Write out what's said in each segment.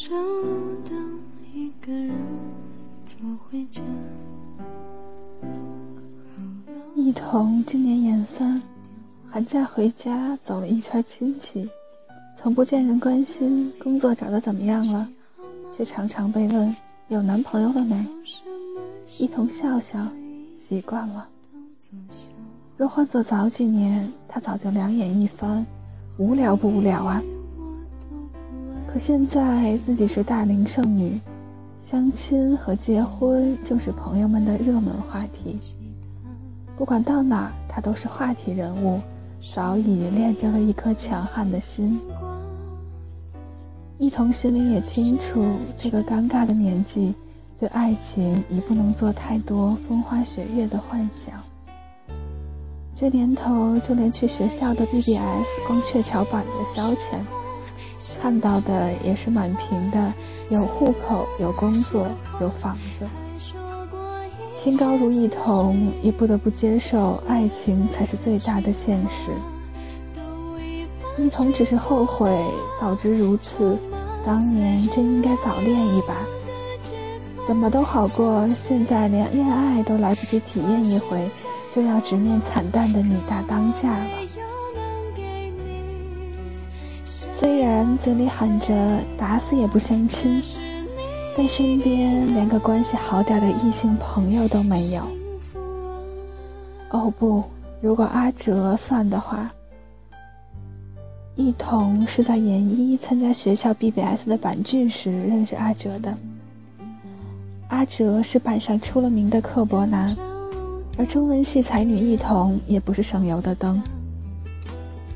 找到一个人走回家。一彤今年研三，寒假回家走了一圈亲戚，从不见人关心工作找的怎么样了，却常常被问有男朋友了没。一同笑笑，习惯了。若换做早几年，他早就两眼一翻，无聊不无聊啊？可现在自己是大龄剩女，相亲和结婚正是朋友们的热门话题。不管到哪儿，他都是话题人物，早已练就了一颗强悍的心。一同心里也清楚，这个尴尬的年纪，对爱情已不能做太多风花雪月的幻想。这年头，就连去学校的 BBS 光鹊桥板的消遣，看到的也是满屏的有户口、有工作、有房子。清高如一彤，也不得不接受爱情才是最大的现实。一彤只是后悔，早知如此，当年真应该早恋一把。怎么都好过现在连恋爱都来不及体验一回，就要直面惨淡的女大当嫁了。虽然嘴里喊着打死也不相亲。但身边连个关系好点的异性朋友都没有。哦不，如果阿哲算的话，一彤是在研一参加学校 BBS 的板剧时认识阿哲的。阿哲是板上出了名的刻薄男，而中文系才女一彤也不是省油的灯。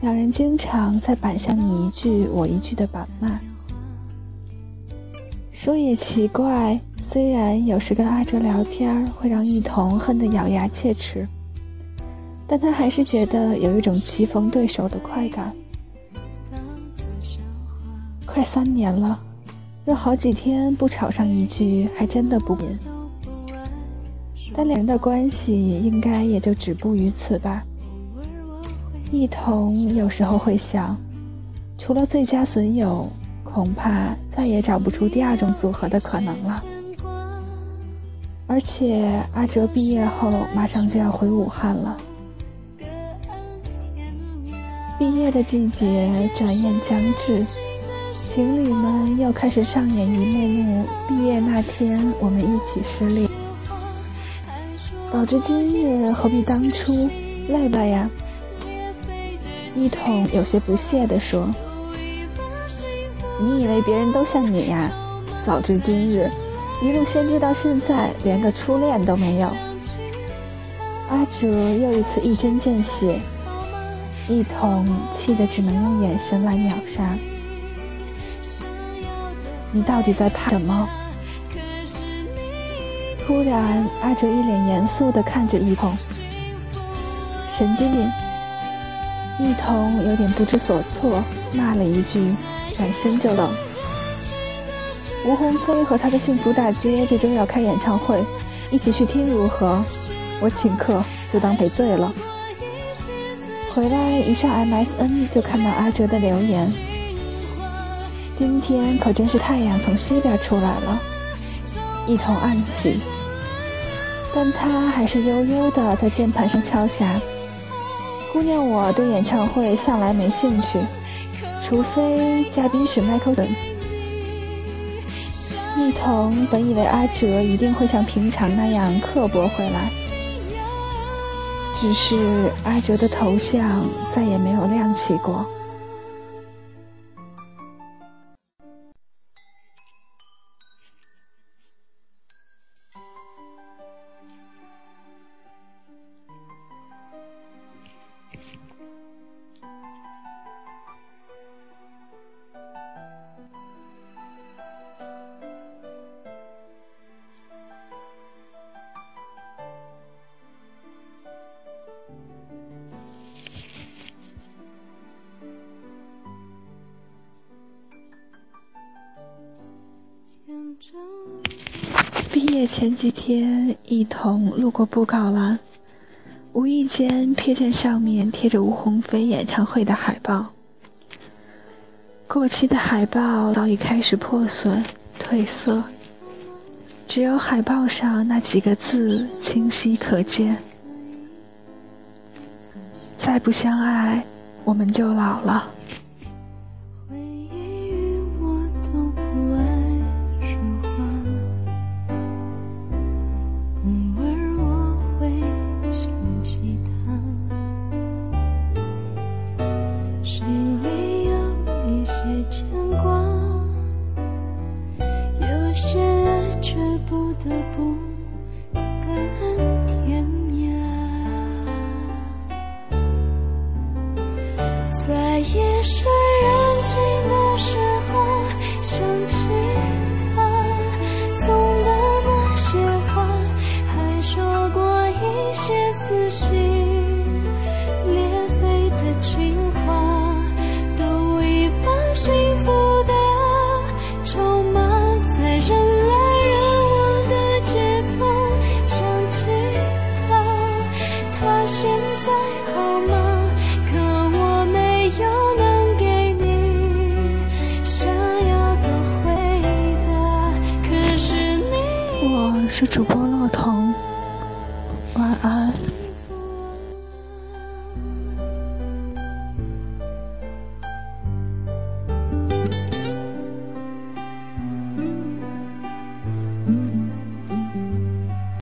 两人经常在板上你一句我一句的板骂。说也奇怪，虽然有时跟阿哲聊天会让一彤恨得咬牙切齿，但他还是觉得有一种棋逢对手的快感。快三年了，若好几天不吵上一句，还真的不。但两人的关系应该也就止步于此吧。一同有时候会想，除了最佳损友。恐怕再也找不出第二种组合的可能了。而且阿哲毕业后马上就要回武汉了，毕业的季节转眼将至，情侣们又开始上演一幕幕毕业那天我们一起失恋。早知今日，何必当初？累了呀？一统有些不屑地说。你以为别人都像你呀？早知今日，一路先知到现在，连个初恋都没有。阿哲又一次一针见血，一统气得只能用眼神来秒杀。你到底在怕什么？突然，阿哲一脸严肃地看着一统，神经病。一同有点不知所措，骂了一句。转身就冷。吴鸿飞和他的幸福大街这周要开演唱会，一起去听如何？我请客，就当赔罪了。回来一上 MSN 就看到阿哲的留言。今天可真是太阳从西边出来了，一同暗喜。但他还是悠悠的在键盘上敲下：“姑娘，我对演唱会向来没兴趣。”除非嘉宾是 Michael 等。一同本以为阿哲一定会像平常那样刻薄回来，只是阿哲的头像再也没有亮起过。毕业前几天，一同路过布告栏，无意间瞥见上面贴着吴鸿飞演唱会的海报。过期的海报早已开始破损褪色，只有海报上那几个字清晰可见：再不相爱，我们就老了。to 是主播。